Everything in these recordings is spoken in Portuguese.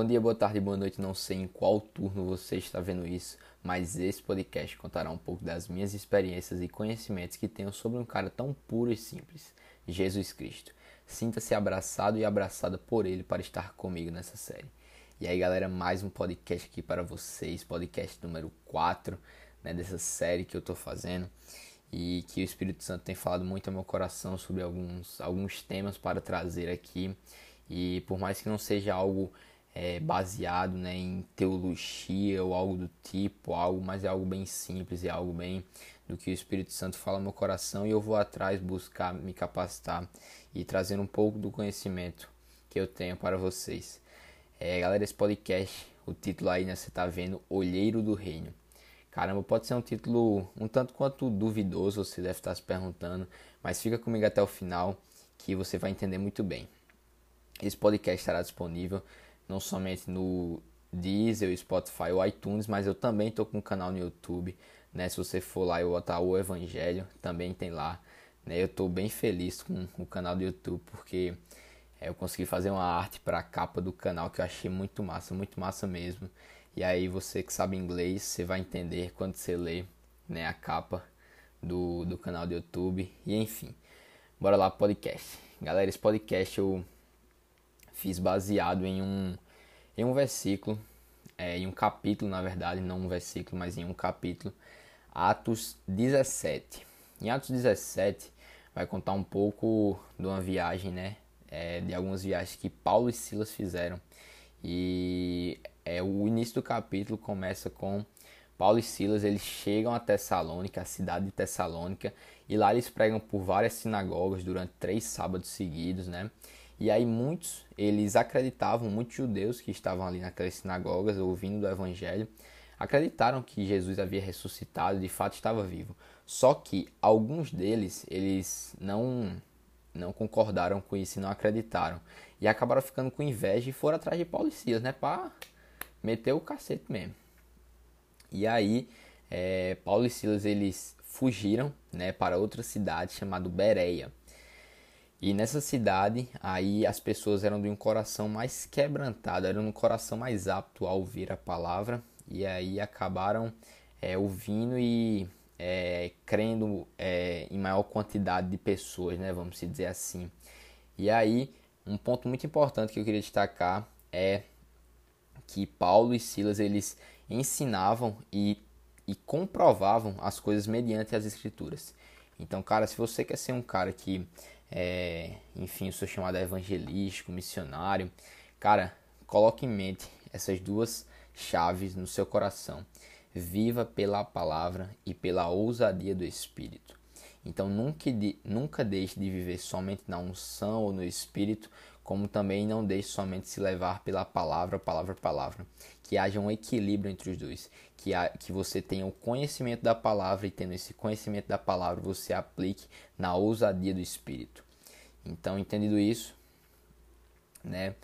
Bom dia, boa tarde, boa noite. Não sei em qual turno você está vendo isso, mas esse podcast contará um pouco das minhas experiências e conhecimentos que tenho sobre um cara tão puro e simples, Jesus Cristo. Sinta-se abraçado e abraçada por ele para estar comigo nessa série. E aí, galera, mais um podcast aqui para vocês, podcast número 4 né, dessa série que eu estou fazendo e que o Espírito Santo tem falado muito ao meu coração sobre alguns, alguns temas para trazer aqui. E por mais que não seja algo é, baseado né, em teologia ou algo do tipo, algo, mas é algo bem simples, é algo bem do que o Espírito Santo fala no meu coração e eu vou atrás buscar me capacitar e trazer um pouco do conhecimento que eu tenho para vocês. É, galera, esse podcast, o título aí né, você está vendo, Olheiro do Reino. Caramba, pode ser um título um tanto quanto duvidoso, você deve estar se perguntando, mas fica comigo até o final que você vai entender muito bem. Esse podcast estará disponível não somente no Deezer, Spotify ou iTunes, mas eu também estou com um canal no YouTube. Né? Se você for lá e botar o Evangelho, também tem lá. Né? Eu estou bem feliz com o canal do YouTube porque eu consegui fazer uma arte para a capa do canal que eu achei muito massa, muito massa mesmo. E aí você que sabe inglês, você vai entender quando você lê né, a capa do, do canal do YouTube. E enfim, bora lá podcast. Galera, esse podcast eu fiz baseado em um, em um versículo, é, em um capítulo, na verdade, não um versículo, mas em um capítulo, Atos 17. Em Atos 17 vai contar um pouco de uma viagem, né? É, de algumas viagens que Paulo e Silas fizeram. E é, o início do capítulo começa com Paulo e Silas, eles chegam a Tessalônica, a cidade de Tessalônica, e lá eles pregam por várias sinagogas durante três sábados seguidos, né? E aí muitos, eles acreditavam, muitos judeus que estavam ali naquelas sinagogas ouvindo do evangelho, acreditaram que Jesus havia ressuscitado, de fato estava vivo. Só que alguns deles, eles não não concordaram com isso não acreditaram. E acabaram ficando com inveja e foram atrás de Paulo e Silas, né, para meter o cacete mesmo. E aí, é, Paulo e Silas, eles fugiram, né, para outra cidade chamada Bereia. E nessa cidade, aí as pessoas eram de um coração mais quebrantado, eram um coração mais apto a ouvir a palavra, e aí acabaram é, ouvindo e é, crendo é, em maior quantidade de pessoas, né, vamos dizer assim. E aí, um ponto muito importante que eu queria destacar é que Paulo e Silas eles ensinavam e, e comprovavam as coisas mediante as escrituras. Então, cara, se você quer ser um cara que é, enfim, o seu chamado evangelístico, missionário, cara, coloque em mente essas duas chaves no seu coração. Viva pela palavra e pela ousadia do Espírito. Então nunca, nunca deixe de viver somente na unção ou no Espírito, como também não deixe somente se levar pela palavra, palavra, palavra. Que haja um equilíbrio entre os dois. Que, que você tenha o conhecimento da palavra e tendo esse conhecimento da palavra, você aplique na ousadia do Espírito. Então, entendido isso, né?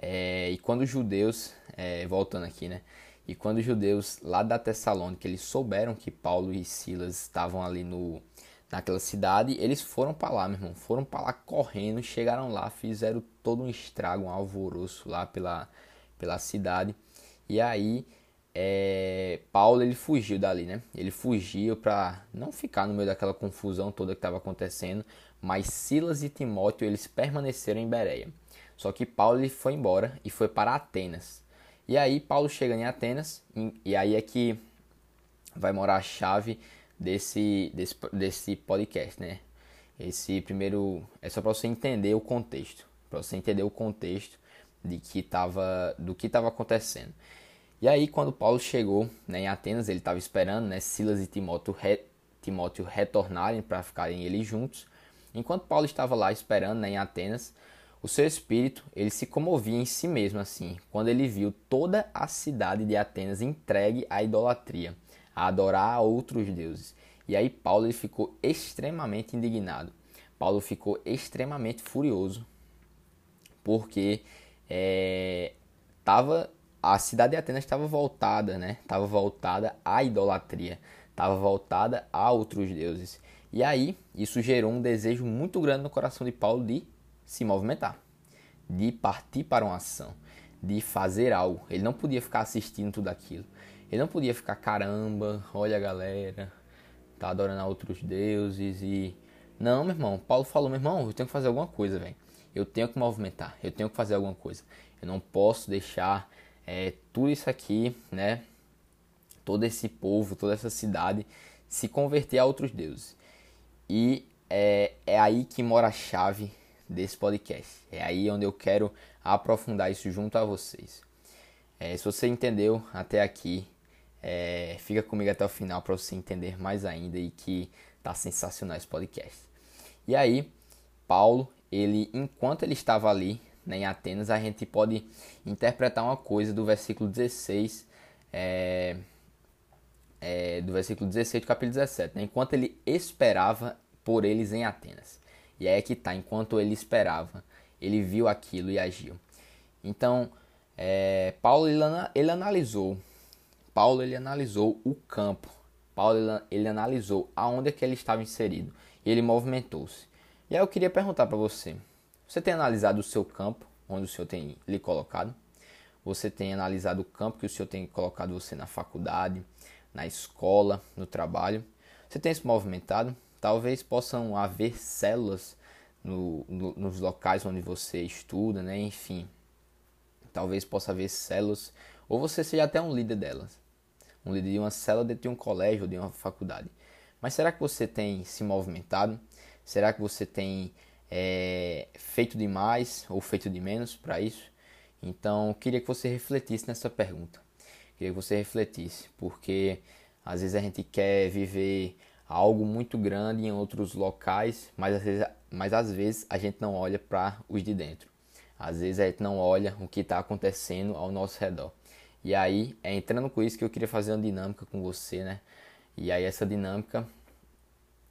É, e quando os judeus, é, voltando aqui, né? E quando os judeus lá da Tessalônica, eles souberam que Paulo e Silas estavam ali no, naquela cidade, eles foram para lá, meu irmão. Foram para lá correndo, chegaram lá, fizeram todo um estrago, um alvoroço lá pela, pela cidade. E aí, é, Paulo ele fugiu dali, né? Ele fugiu para não ficar no meio daquela confusão toda que estava acontecendo, mas Silas e Timóteo eles permaneceram em Bereia. Só que Paulo ele foi embora e foi para Atenas. E aí Paulo chega em Atenas e aí é que vai morar a chave desse, desse, desse podcast, né? Esse primeiro é só para você entender o contexto, para você entender o contexto de que tava, do que estava acontecendo. E aí quando Paulo chegou né, em Atenas, ele estava esperando né, Silas e Timóteo, re, Timóteo retornarem para ficarem eles juntos. Enquanto Paulo estava lá esperando né, em Atenas, o seu espírito ele se comovia em si mesmo assim, quando ele viu toda a cidade de Atenas entregue à idolatria, a adorar a outros deuses. E aí Paulo ele ficou extremamente indignado. Paulo ficou extremamente furioso porque é, tava, a cidade de Atenas estava voltada, né? Estava voltada à idolatria, estava voltada a outros deuses. E aí, isso gerou um desejo muito grande no coração de Paulo de se movimentar, de partir para uma ação, de fazer algo. Ele não podia ficar assistindo tudo aquilo. Ele não podia ficar, caramba, olha a galera, tá adorando a outros deuses e. Não, meu irmão. Paulo falou, meu irmão, eu tenho que fazer alguma coisa, velho. Eu tenho que movimentar, eu tenho que fazer alguma coisa. Eu não posso deixar é, tudo isso aqui, né? Todo esse povo, toda essa cidade se converter a outros deuses. E é, é aí que mora a chave desse podcast. É aí onde eu quero aprofundar isso junto a vocês. É, se você entendeu até aqui, é, fica comigo até o final para você entender mais ainda e que tá sensacional esse podcast. E aí, Paulo, ele enquanto ele estava ali né, em Atenas, a gente pode interpretar uma coisa do versículo 16, é, é, do versículo 16 do capítulo 17, né, enquanto ele esperava por eles em Atenas. E aí é que tá, enquanto ele esperava, ele viu aquilo e agiu. Então, é, Paulo ele, ele, analisou, Paulo ele analisou o campo, Paulo ele, analisou aonde é que ele estava inserido e ele movimentou-se. E aí eu queria perguntar para você, você tem analisado o seu campo, onde o Senhor tem lhe colocado? Você tem analisado o campo que o Senhor tem colocado você na faculdade, na escola, no trabalho? Você tem se movimentado? Talvez possam haver células no, no, nos locais onde você estuda, né? Enfim, talvez possa haver células, ou você seja até um líder delas, um líder de uma célula dentro de um colégio ou de uma faculdade. Mas será que você tem se movimentado? Será que você tem é, feito demais ou feito de menos para isso? Então, queria que você refletisse nessa pergunta. Queria que você refletisse, porque às vezes a gente quer viver algo muito grande em outros locais, mas às vezes, mas às vezes a gente não olha para os de dentro. Às vezes a gente não olha o que está acontecendo ao nosso redor. E aí, é entrando com isso que eu queria fazer uma dinâmica com você, né? E aí essa dinâmica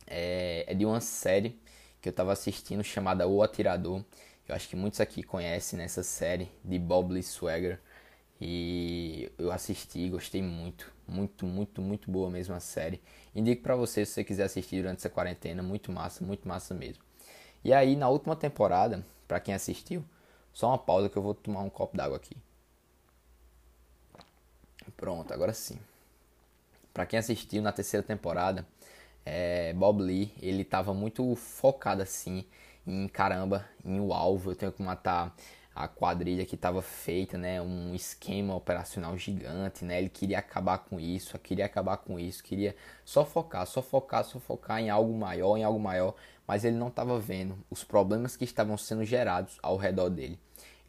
é, é de uma série que eu estava assistindo chamada O Atirador. Eu acho que muitos aqui conhecem nessa série de Bob Lee Swagger. E eu assisti, gostei muito, muito, muito, muito boa mesmo a série. Indico para você se você quiser assistir durante essa quarentena, muito massa, muito massa mesmo. E aí na última temporada, para quem assistiu, só uma pausa que eu vou tomar um copo d'água aqui. Pronto, agora sim. Para quem assistiu na terceira temporada, é, Bob Lee, ele estava muito focado assim em caramba, em o alvo, eu tenho que matar a quadrilha que estava feita, né, um esquema operacional gigante, né, ele queria acabar com isso, queria acabar com isso, queria só focar, só focar, só focar em algo maior, em algo maior, mas ele não estava vendo os problemas que estavam sendo gerados ao redor dele.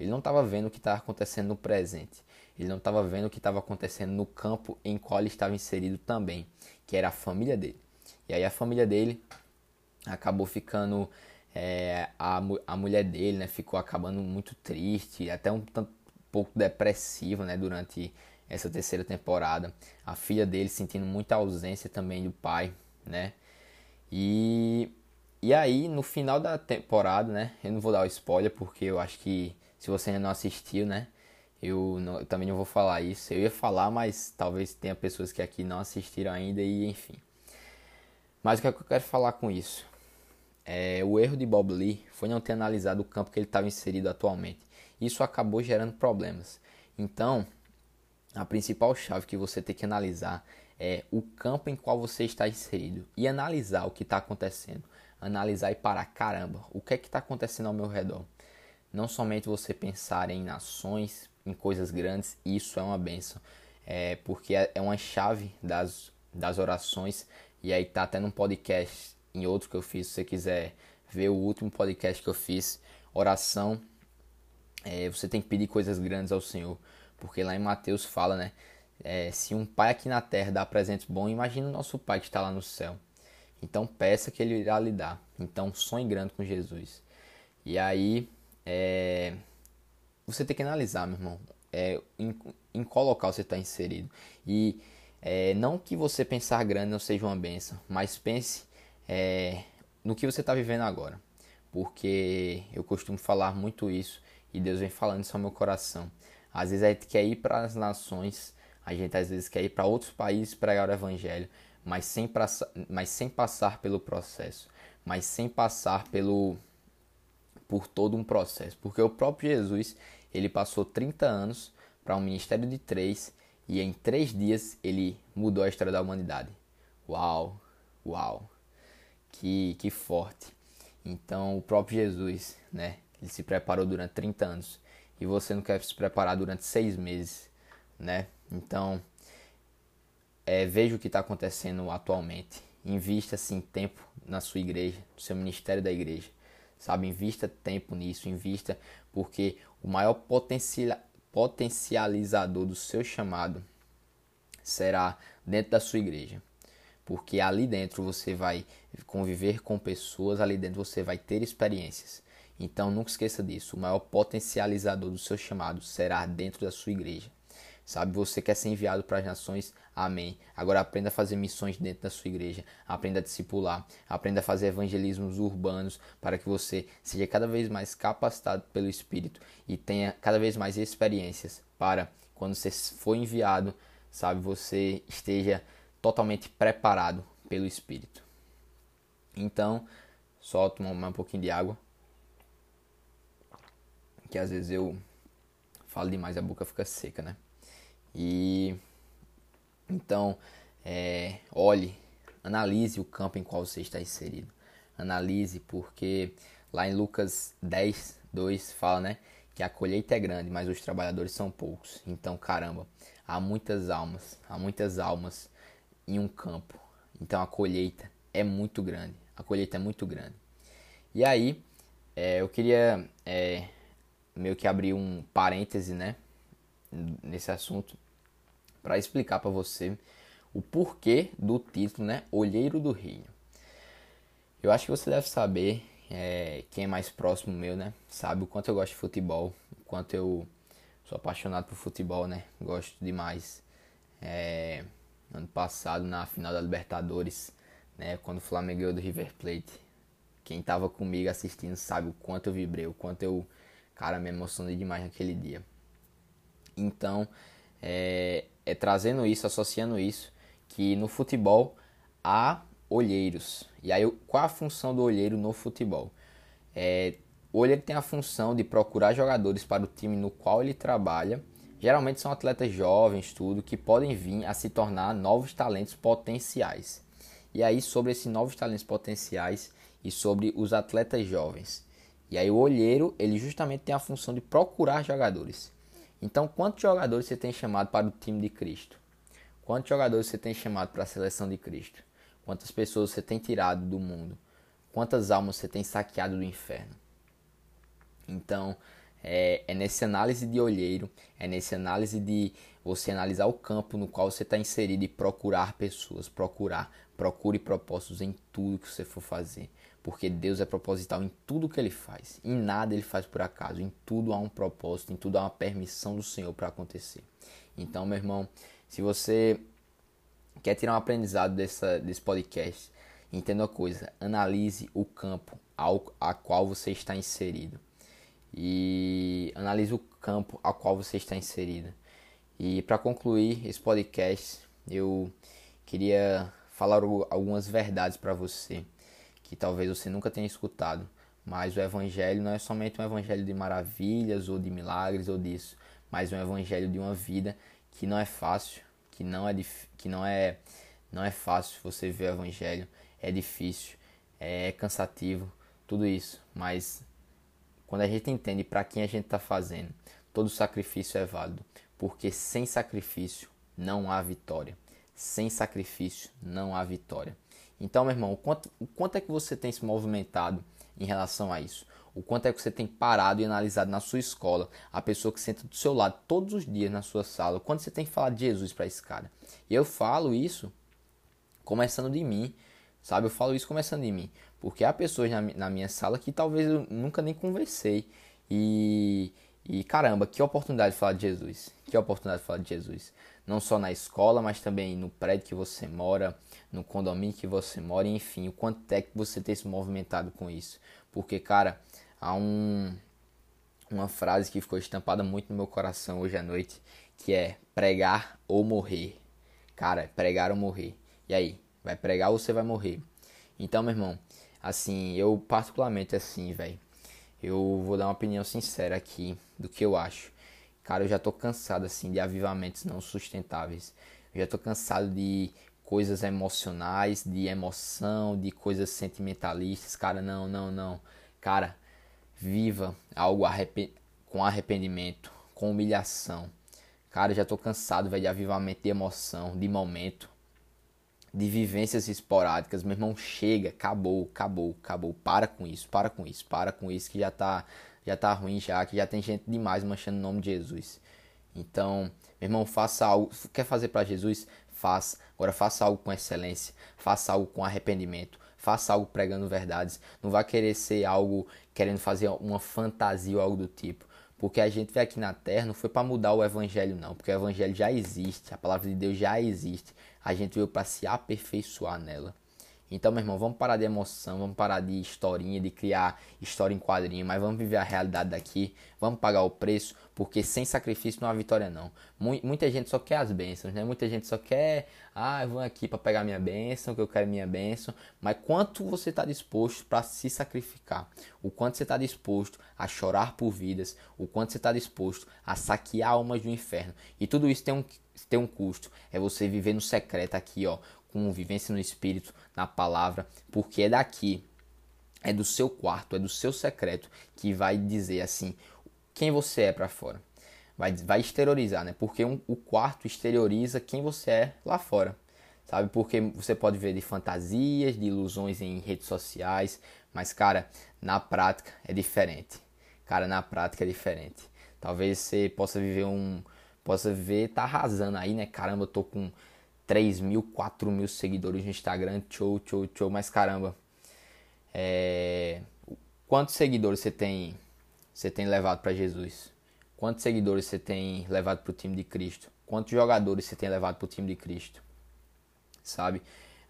Ele não estava vendo o que estava acontecendo no presente. Ele não estava vendo o que estava acontecendo no campo em qual ele estava inserido também, que era a família dele. E aí a família dele acabou ficando é, a, a mulher dele né, ficou acabando muito triste, até um tanto pouco depressiva né, durante essa terceira temporada. A filha dele sentindo muita ausência também do pai, né? E, e aí, no final da temporada, né? Eu não vou dar o spoiler porque eu acho que se você ainda não assistiu, né? Eu, não, eu também não vou falar isso. Eu ia falar, mas talvez tenha pessoas que aqui não assistiram ainda e enfim. Mas o que, é que eu quero falar com isso? É, o erro de Bob Lee foi não ter analisado o campo que ele estava inserido atualmente. Isso acabou gerando problemas. Então, a principal chave que você tem que analisar é o campo em qual você está inserido e analisar o que está acontecendo. Analisar e parar, caramba, o que é que está acontecendo ao meu redor? Não somente você pensar em nações, em coisas grandes, isso é uma benção, é, porque é, é uma chave das, das orações, e aí tá até num podcast em outro que eu fiz, se você quiser ver o último podcast que eu fiz, oração, é, você tem que pedir coisas grandes ao Senhor, porque lá em Mateus fala, né? É, se um pai aqui na terra dá presentes bons, imagina o nosso pai que está lá no céu. Então peça que ele irá lhe dar. Então sonhe grande com Jesus. E aí é, você tem que analisar, meu irmão, é, em, em qual local você está inserido. E é, não que você pensar grande não seja uma benção, mas pense é, no que você está vivendo agora. Porque eu costumo falar muito isso e Deus vem falando isso ao meu coração. Às vezes a gente quer ir para as nações, a gente às vezes quer ir para outros países pregar o evangelho, mas sem, mas sem passar pelo processo, mas sem passar pelo por todo um processo, porque o próprio Jesus ele passou 30 anos para um ministério de três e em três dias ele mudou a história da humanidade. Uau, uau, que, que forte. Então o próprio Jesus, né? Ele se preparou durante 30 anos e você não quer se preparar durante seis meses, né? Então é, veja o que está acontecendo atualmente. Invista assim tempo na sua igreja, no seu ministério da igreja, sabe? Invista tempo nisso, invista porque o maior potencial potencializador do seu chamado será dentro da sua igreja. Porque ali dentro você vai conviver com pessoas, ali dentro você vai ter experiências. Então nunca esqueça disso. O maior potencializador do seu chamado será dentro da sua igreja. Sabe, você quer ser enviado para as nações? Amém. Agora aprenda a fazer missões dentro da sua igreja. Aprenda a discipular. Aprenda a fazer evangelismos urbanos para que você seja cada vez mais capacitado pelo Espírito e tenha cada vez mais experiências para quando você for enviado, sabe, você esteja totalmente preparado pelo Espírito. Então, só tomar um pouquinho de água. Que às vezes eu falo demais e a boca fica seca, né? E então, é, olhe, analise o campo em qual você está inserido. Analise, porque lá em Lucas 10, 2 fala, né? Que a colheita é grande, mas os trabalhadores são poucos. Então, caramba, há muitas almas, há muitas almas em um campo. Então a colheita é muito grande. A colheita é muito grande. E aí, é, eu queria é, meio que abrir um parêntese, né? Nesse assunto para explicar para você o porquê do título, né? Olheiro do Reino. Eu acho que você deve saber, é, quem é mais próximo meu, né? Sabe o quanto eu gosto de futebol, o quanto eu sou apaixonado por futebol, né? Gosto demais. É, ano passado, na final da Libertadores, né? Quando o Flamengo ganhou do River Plate. Quem tava comigo assistindo sabe o quanto eu vibrei, o quanto eu, cara, me emocionei demais naquele dia. Então, é, é trazendo isso, associando isso, que no futebol há olheiros. E aí, qual a função do olheiro no futebol? É, o olheiro tem a função de procurar jogadores para o time no qual ele trabalha. Geralmente são atletas jovens, tudo, que podem vir a se tornar novos talentos potenciais. E aí, sobre esses novos talentos potenciais e sobre os atletas jovens. E aí, o olheiro, ele justamente tem a função de procurar jogadores. Então, quantos jogadores você tem chamado para o time de Cristo? Quantos jogadores você tem chamado para a seleção de Cristo? Quantas pessoas você tem tirado do mundo? Quantas almas você tem saqueado do inferno? Então, é, é nessa análise de olheiro, é nessa análise de você analisar o campo no qual você está inserido e procurar pessoas, procurar, procure propósitos em tudo que você for fazer porque Deus é proposital em tudo que ele faz. Em nada ele faz por acaso, em tudo há um propósito, em tudo há uma permissão do Senhor para acontecer. Então, meu irmão, se você quer tirar um aprendizado dessa, desse podcast, entenda uma coisa: analise o campo ao a qual você está inserido. E analise o campo ao qual você está inserido. E para concluir esse podcast, eu queria falar algumas verdades para você que talvez você nunca tenha escutado. Mas o evangelho não é somente um evangelho de maravilhas ou de milagres ou disso, mas um evangelho de uma vida que não é fácil, que não é que não é não é fácil você ver o evangelho, é difícil, é cansativo, tudo isso, mas quando a gente entende para quem a gente está fazendo, todo sacrifício é válido, porque sem sacrifício não há vitória. Sem sacrifício não há vitória. Então, meu irmão, o quanto, o quanto é que você tem se movimentado em relação a isso? O quanto é que você tem parado e analisado na sua escola, a pessoa que senta do seu lado todos os dias na sua sala, o quanto você tem falado de Jesus para esse cara? E eu falo isso começando de mim, sabe? Eu falo isso começando de mim, porque há pessoas na, na minha sala que talvez eu nunca nem conversei e, e caramba, que oportunidade de falar de Jesus, que oportunidade de falar de Jesus não só na escola, mas também no prédio que você mora, no condomínio que você mora, enfim, o quanto é que você tem se movimentado com isso. Porque, cara, há um, uma frase que ficou estampada muito no meu coração hoje à noite, que é pregar ou morrer. Cara, pregar ou morrer. E aí, vai pregar ou você vai morrer? Então, meu irmão, assim, eu particularmente assim, velho, eu vou dar uma opinião sincera aqui do que eu acho. Cara, eu já tô cansado assim de avivamentos não sustentáveis. Eu já tô cansado de coisas emocionais, de emoção, de coisas sentimentalistas. Cara, não, não, não. Cara, viva algo arrepend... com arrependimento, com humilhação. Cara, já tô cansado, velho, de avivamento de emoção, de momento, de vivências esporádicas. Meu irmão, chega, acabou, acabou, acabou. Para com isso, para com isso, para com isso que já tá, já tá ruim já, que já tem gente demais manchando o nome de Jesus. Então, meu irmão, faça algo. Quer fazer para Jesus? Faça. Agora faça algo com excelência. Faça algo com arrependimento. Faça algo pregando verdades. Não vá querer ser algo querendo fazer uma fantasia ou algo do tipo. Porque a gente veio aqui na Terra não foi para mudar o Evangelho, não. Porque o Evangelho já existe, a palavra de Deus já existe. A gente veio para se aperfeiçoar nela. Então, meu irmão, vamos parar de emoção, vamos parar de historinha, de criar história em quadrinho, mas vamos viver a realidade daqui, vamos pagar o preço, porque sem sacrifício não há vitória não. Muita gente só quer as bênçãos, né? Muita gente só quer, ah, eu vou aqui para pegar minha bênção, que eu quero minha bênção, mas quanto você está disposto para se sacrificar? O quanto você está disposto a chorar por vidas? O quanto você está disposto a saquear almas do inferno? E tudo isso tem um tem um custo. É você viver no secreto aqui, ó, com vivência no espírito, na palavra, porque é daqui, é do seu quarto, é do seu secreto que vai dizer assim quem você é para fora. Vai, vai exteriorizar, né? Porque um, o quarto exterioriza quem você é lá fora. Sabe? Porque você pode ver de fantasias, de ilusões em redes sociais, mas cara, na prática é diferente. Cara, na prática é diferente. Talvez você possa viver um possa viver tá arrasando aí, né? Caramba, eu tô com 3 mil, 4 mil seguidores no Instagram, show, show, show, mas caramba, é... quantos seguidores você tem, você tem levado para Jesus? Quantos seguidores você tem levado para o time de Cristo? Quantos jogadores você tem levado para o time de Cristo? Sabe?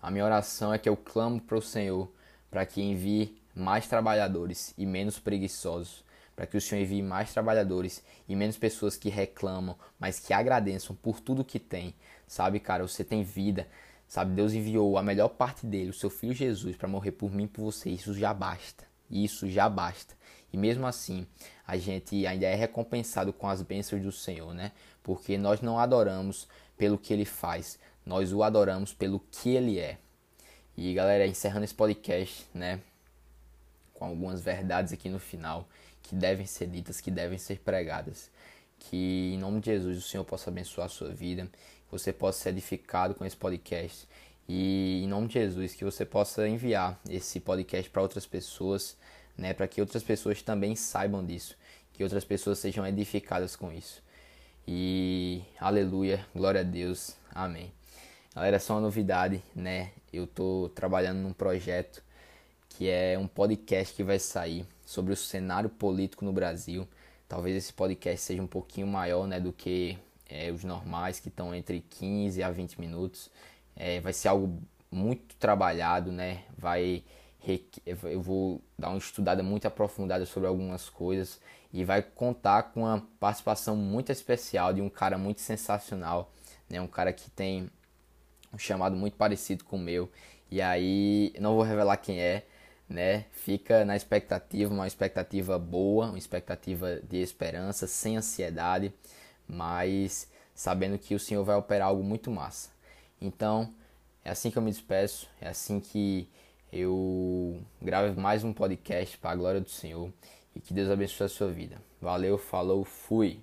A minha oração é que eu clamo para o Senhor para que envie mais trabalhadores e menos preguiçosos, para que o Senhor envie mais trabalhadores e menos pessoas que reclamam, mas que agradeçam por tudo que tem, Sabe, cara, você tem vida. Sabe, Deus enviou a melhor parte dele, o seu filho Jesus, para morrer por mim e por você. Isso já basta. Isso já basta. E mesmo assim, a gente ainda é recompensado com as bênçãos do Senhor, né? Porque nós não adoramos pelo que ele faz, nós o adoramos pelo que ele é. E galera, encerrando esse podcast, né? Com algumas verdades aqui no final que devem ser ditas, que devem ser pregadas. Que em nome de Jesus o Senhor possa abençoar a sua vida que você possa ser edificado com esse podcast. E em nome de Jesus, que você possa enviar esse podcast para outras pessoas, né, para que outras pessoas também saibam disso, que outras pessoas sejam edificadas com isso. E aleluia, glória a Deus, amém. Galera, só uma novidade, né? Eu tô trabalhando num projeto que é um podcast que vai sair sobre o cenário político no Brasil. Talvez esse podcast seja um pouquinho maior, né, do que é, os normais que estão entre 15 a 20 minutos. É, vai ser algo muito trabalhado, né? Vai eu vou dar uma estudada muito aprofundada sobre algumas coisas e vai contar com uma participação muito especial de um cara muito sensacional, né? Um cara que tem um chamado muito parecido com o meu. E aí, não vou revelar quem é, né? Fica na expectativa, uma expectativa boa, uma expectativa de esperança, sem ansiedade mas sabendo que o Senhor vai operar algo muito massa. Então, é assim que eu me despeço, é assim que eu gravo mais um podcast para a glória do Senhor e que Deus abençoe a sua vida. Valeu, falou, fui.